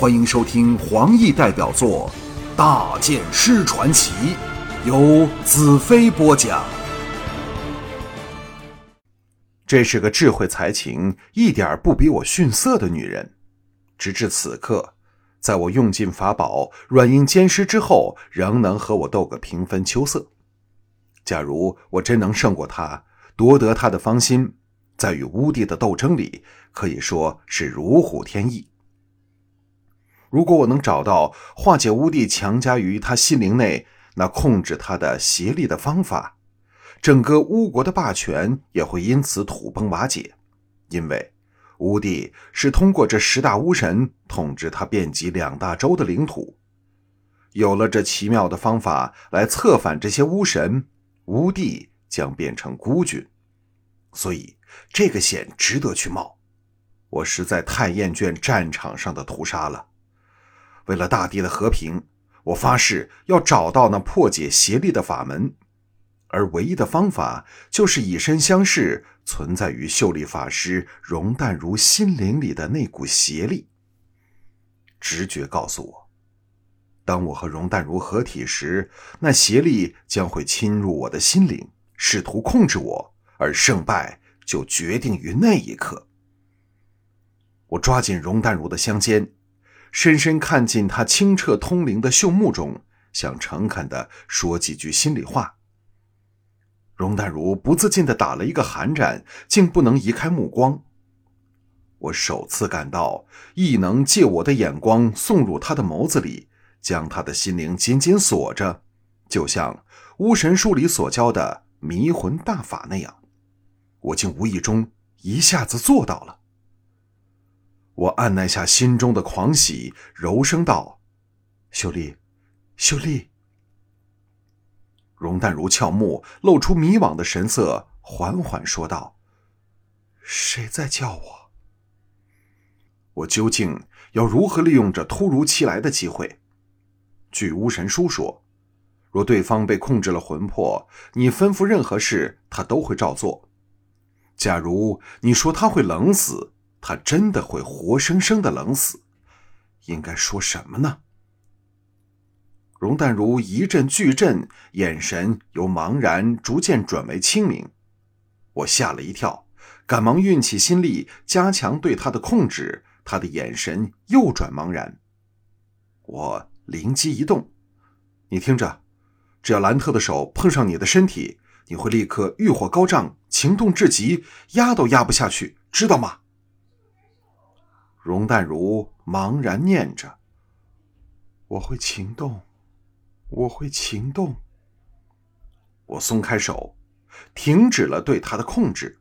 欢迎收听黄奕代表作《大剑师传奇》，由子飞播讲。这是个智慧才情一点不比我逊色的女人。直至此刻，在我用尽法宝软硬兼施之后，仍能和我斗个平分秋色。假如我真能胜过她，夺得她的芳心，在与乌帝的斗争里，可以说是如虎添翼。如果我能找到化解乌帝强加于他心灵内那控制他的邪力的方法，整个巫国的霸权也会因此土崩瓦解，因为乌帝是通过这十大巫神统治他遍及两大洲的领土。有了这奇妙的方法来策反这些巫神，乌帝将变成孤军。所以这个险值得去冒。我实在太厌倦战场上的屠杀了。为了大地的和平，我发誓要找到那破解邪力的法门，而唯一的方法就是以身相试，存在于秀丽法师容淡如心灵里的那股邪力。直觉告诉我，当我和容淡如合体时，那邪力将会侵入我的心灵，试图控制我，而胜败就决定于那一刻。我抓紧容淡如的香肩。深深看进他清澈通灵的秀目中，想诚恳的说几句心里话。容淡如不自禁的打了一个寒战，竟不能移开目光。我首次感到，亦能借我的眼光送入他的眸子里，将他的心灵紧紧锁着，就像巫神书里所教的迷魂大法那样，我竟无意中一下子做到了。我按捺下心中的狂喜，柔声道：“秀丽，秀丽。”容淡如俏目，露出迷惘的神色，缓缓说道：“谁在叫我？我究竟要如何利用这突如其来的机会？据巫神书说，若对方被控制了魂魄，你吩咐任何事，他都会照做。假如你说他会冷死。”他真的会活生生的冷死，应该说什么呢？容淡如一阵巨震，眼神由茫然逐渐转为清明。我吓了一跳，赶忙运起心力，加强对他的控制。他的眼神又转茫然。我灵机一动：“你听着，只要兰特的手碰上你的身体，你会立刻欲火高涨，情动至极，压都压不下去，知道吗？”容淡如茫然念着：“我会情动，我会情动。”我松开手，停止了对他的控制。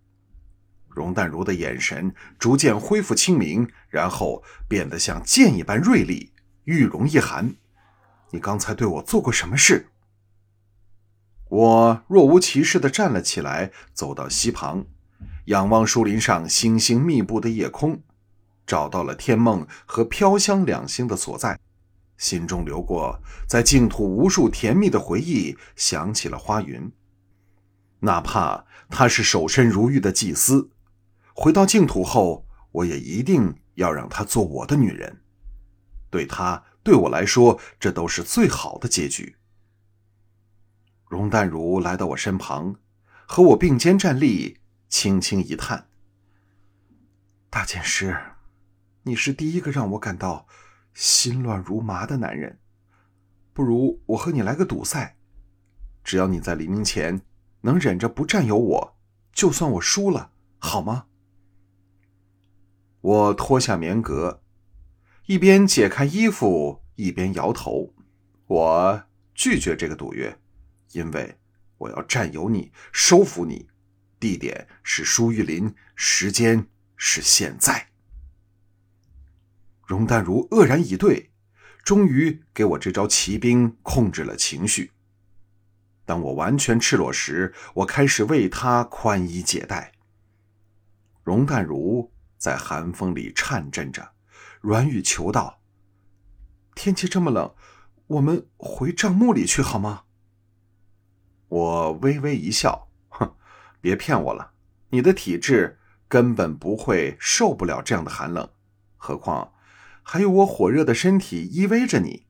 容淡如的眼神逐渐恢复清明，然后变得像剑一般锐利，玉容一寒。你刚才对我做过什么事？我若无其事的站了起来，走到溪旁，仰望树林上星星密布的夜空。找到了天梦和飘香两星的所在，心中流过在净土无数甜蜜的回忆，想起了花云。哪怕她是守身如玉的祭司，回到净土后，我也一定要让她做我的女人。对她，对我来说，这都是最好的结局。容淡如来到我身旁，和我并肩站立，轻轻一叹：“大剑师。”你是第一个让我感到心乱如麻的男人，不如我和你来个赌赛，只要你在黎明前能忍着不占有我，就算我输了，好吗？我脱下棉革，一边解开衣服一边摇头，我拒绝这个赌约，因为我要占有你，收服你，地点是舒玉林，时间是现在。容淡如愕然以对，终于给我这招骑兵控制了情绪。当我完全赤裸时，我开始为他宽衣解带。容淡如在寒风里颤震着，软语求道：“天气这么冷，我们回帐幕里去好吗？”我微微一笑：“哼，别骗我了，你的体质根本不会受不了这样的寒冷，何况……”还有我火热的身体依偎着你。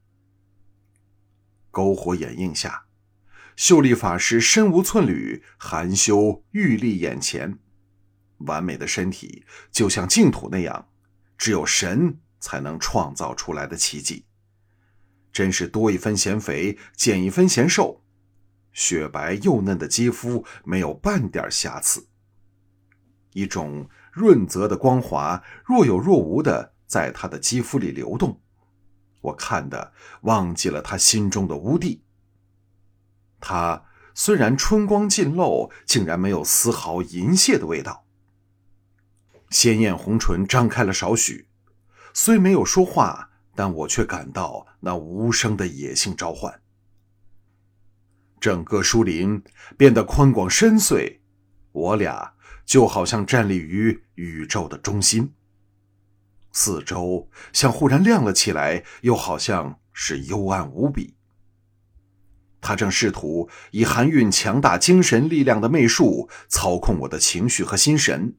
篝火掩映下，秀丽法师身无寸缕，含羞玉立眼前，完美的身体就像净土那样，只有神才能创造出来的奇迹。真是多一分嫌肥，减一分嫌瘦。雪白幼嫩的肌肤没有半点瑕疵，一种润泽的光滑若有若无的在他的肌肤里流动。我看的忘记了他心中的污地。他虽然春光尽露，竟然没有丝毫银屑的味道。鲜艳红唇张开了少许，虽没有说话，但我却感到那无声的野性召唤。整个树林变得宽广深邃，我俩就好像站立于宇宙的中心。四周像忽然亮了起来，又好像是幽暗无比。他正试图以含蕴强大精神力量的媚术操控我的情绪和心神，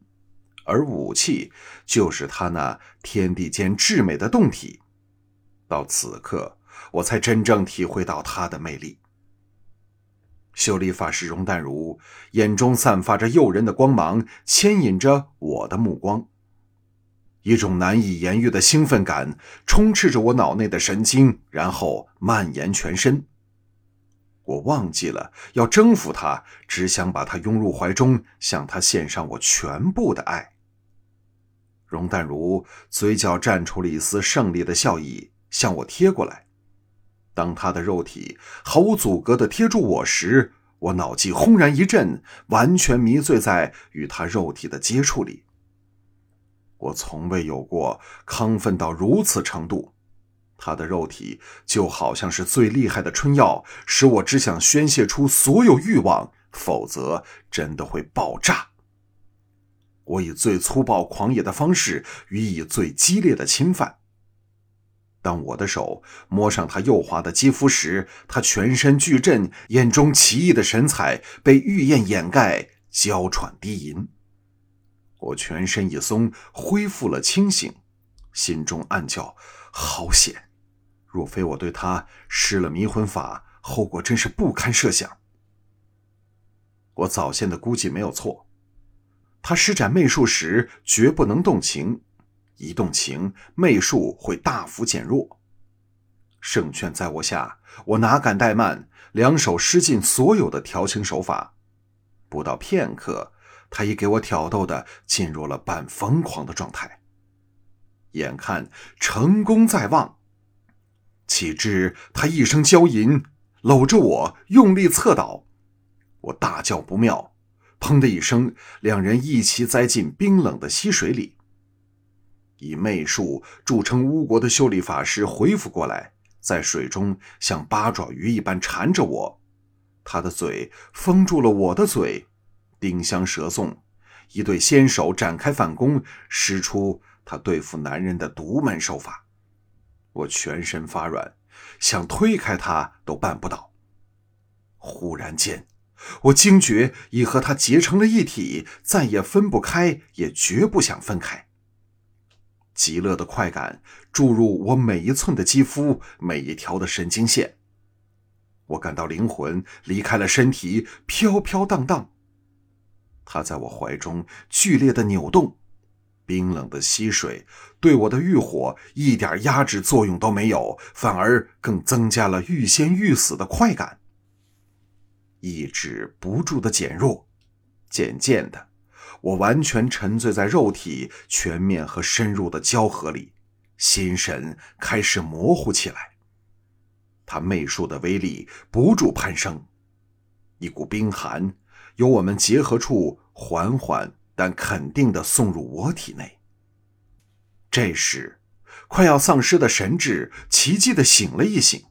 而武器就是他那天地间至美的洞体。到此刻，我才真正体会到他的魅力。修丽法师容淡如眼中散发着诱人的光芒，牵引着我的目光。一种难以言喻的兴奋感充斥着我脑内的神经，然后蔓延全身。我忘记了要征服他，只想把他拥入怀中，向他献上我全部的爱。容淡如嘴角绽出了一丝胜利的笑意，向我贴过来。当他的肉体毫无阻隔地贴住我时，我脑际轰然一震，完全迷醉在与他肉体的接触里。我从未有过亢奋到如此程度，他的肉体就好像是最厉害的春药，使我只想宣泄出所有欲望，否则真的会爆炸。我以最粗暴狂野的方式予以最激烈的侵犯。当我的手摸上他幼滑的肌肤时，他全身剧震，眼中奇异的神采被玉燕掩盖，娇喘低吟。我全身一松，恢复了清醒，心中暗叫：好险！若非我对他施了迷魂法，后果真是不堪设想。我早先的估计没有错，他施展媚术时绝不能动情，一动情，媚术会大幅减弱。胜券在我下，我哪敢怠慢，两手施尽所有的调情手法，不到片刻。他已给我挑逗的进入了半疯狂的状态，眼看成功在望，岂知他一声娇吟，搂着我用力侧倒，我大叫不妙，砰的一声，两人一齐栽进冰冷的溪水里。以媚术著称巫国的修理法师恢复过来，在水中像八爪鱼一般缠着我，他的嘴封住了我的嘴。丁香舌送，一对纤手展开反攻，使出他对付男人的独门手法。我全身发软，想推开他都办不到。忽然间，我惊觉已和他结成了一体，再也分不开，也绝不想分开。极乐的快感注入我每一寸的肌肤，每一条的神经线。我感到灵魂离开了身体，飘飘荡荡。他在我怀中剧烈的扭动，冰冷的溪水对我的欲火一点压制作用都没有，反而更增加了欲仙欲死的快感。意志不住的减弱，渐渐的，我完全沉醉在肉体全面和深入的交合里，心神开始模糊起来。他媚术的威力不住攀升，一股冰寒。由我们结合处缓缓但肯定地送入我体内。这时，快要丧失的神智奇迹地醒了一醒。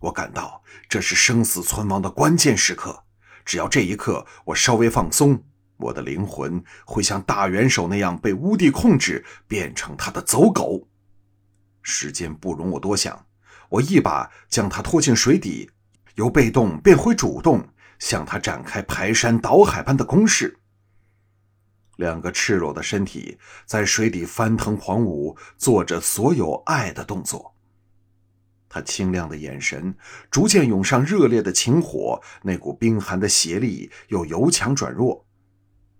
我感到这是生死存亡的关键时刻。只要这一刻我稍微放松，我的灵魂会像大元首那样被乌帝控制，变成他的走狗。时间不容我多想，我一把将他拖进水底，由被动变回主动。向他展开排山倒海般的攻势。两个赤裸的身体在水底翻腾狂舞，做着所有爱的动作。他清亮的眼神逐渐涌上热烈的情火，那股冰寒的邪力又由强转弱。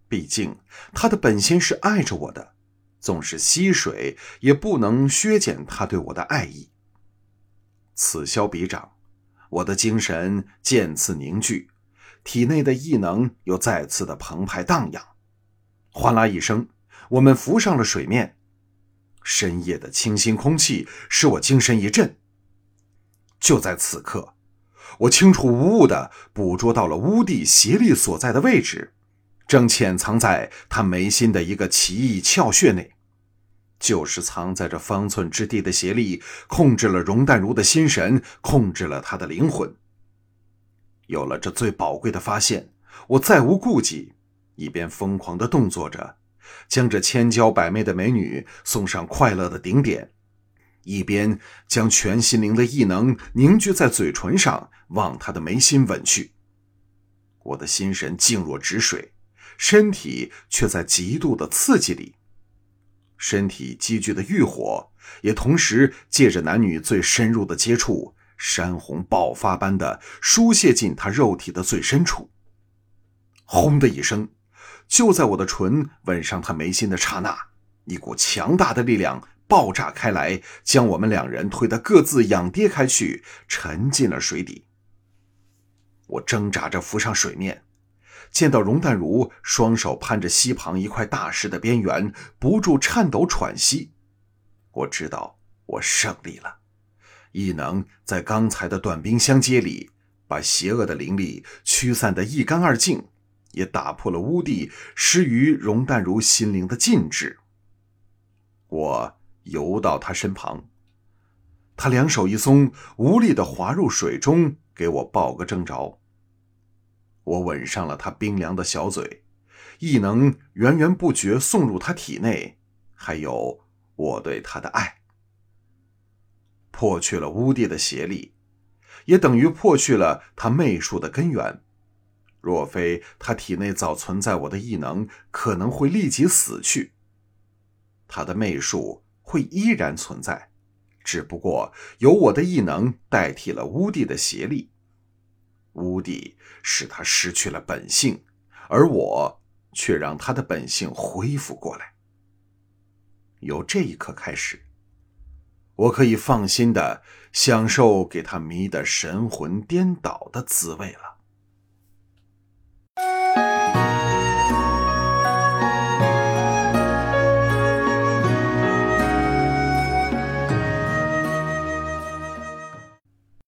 毕竟他的本心是爱着我的，纵是溪水也不能削减他对我的爱意。此消彼长，我的精神渐次凝聚，体内的异能又再次的澎湃荡漾。哗啦一声，我们浮上了水面。深夜的清新空气使我精神一振。就在此刻，我清楚无误地捕捉到了乌帝邪力所在的位置，正潜藏在他眉心的一个奇异窍穴内。就是藏在这方寸之地的邪力，控制了容淡如的心神，控制了他的灵魂。有了这最宝贵的发现，我再无顾忌，一边疯狂地动作着，将这千娇百媚的美女送上快乐的顶点。一边将全心灵的异能凝聚在嘴唇上，往他的眉心吻去。我的心神静若止水，身体却在极度的刺激里。身体积聚的欲火，也同时借着男女最深入的接触，山洪爆发般的疏泄进他肉体的最深处。轰的一声，就在我的唇吻上他眉心的刹那，一股强大的力量。爆炸开来，将我们两人推得各自仰跌开去，沉进了水底。我挣扎着浮上水面，见到容淡如双手攀着溪旁一块大石的边缘，不住颤抖喘息。我知道我胜利了，异能在刚才的短兵相接里，把邪恶的灵力驱散得一干二净，也打破了乌帝施于容淡如心灵的禁制。我。游到他身旁，他两手一松，无力地滑入水中，给我抱个正着。我吻上了他冰凉的小嘴，异能源源不绝送入他体内，还有我对他的爱，破去了乌帝的邪力，也等于破去了他媚术的根源。若非他体内早存在我的异能，可能会立即死去。他的媚术。会依然存在，只不过由我的异能代替了乌帝的邪力。乌帝使他失去了本性，而我却让他的本性恢复过来。由这一刻开始，我可以放心的享受给他迷得神魂颠倒的滋味了。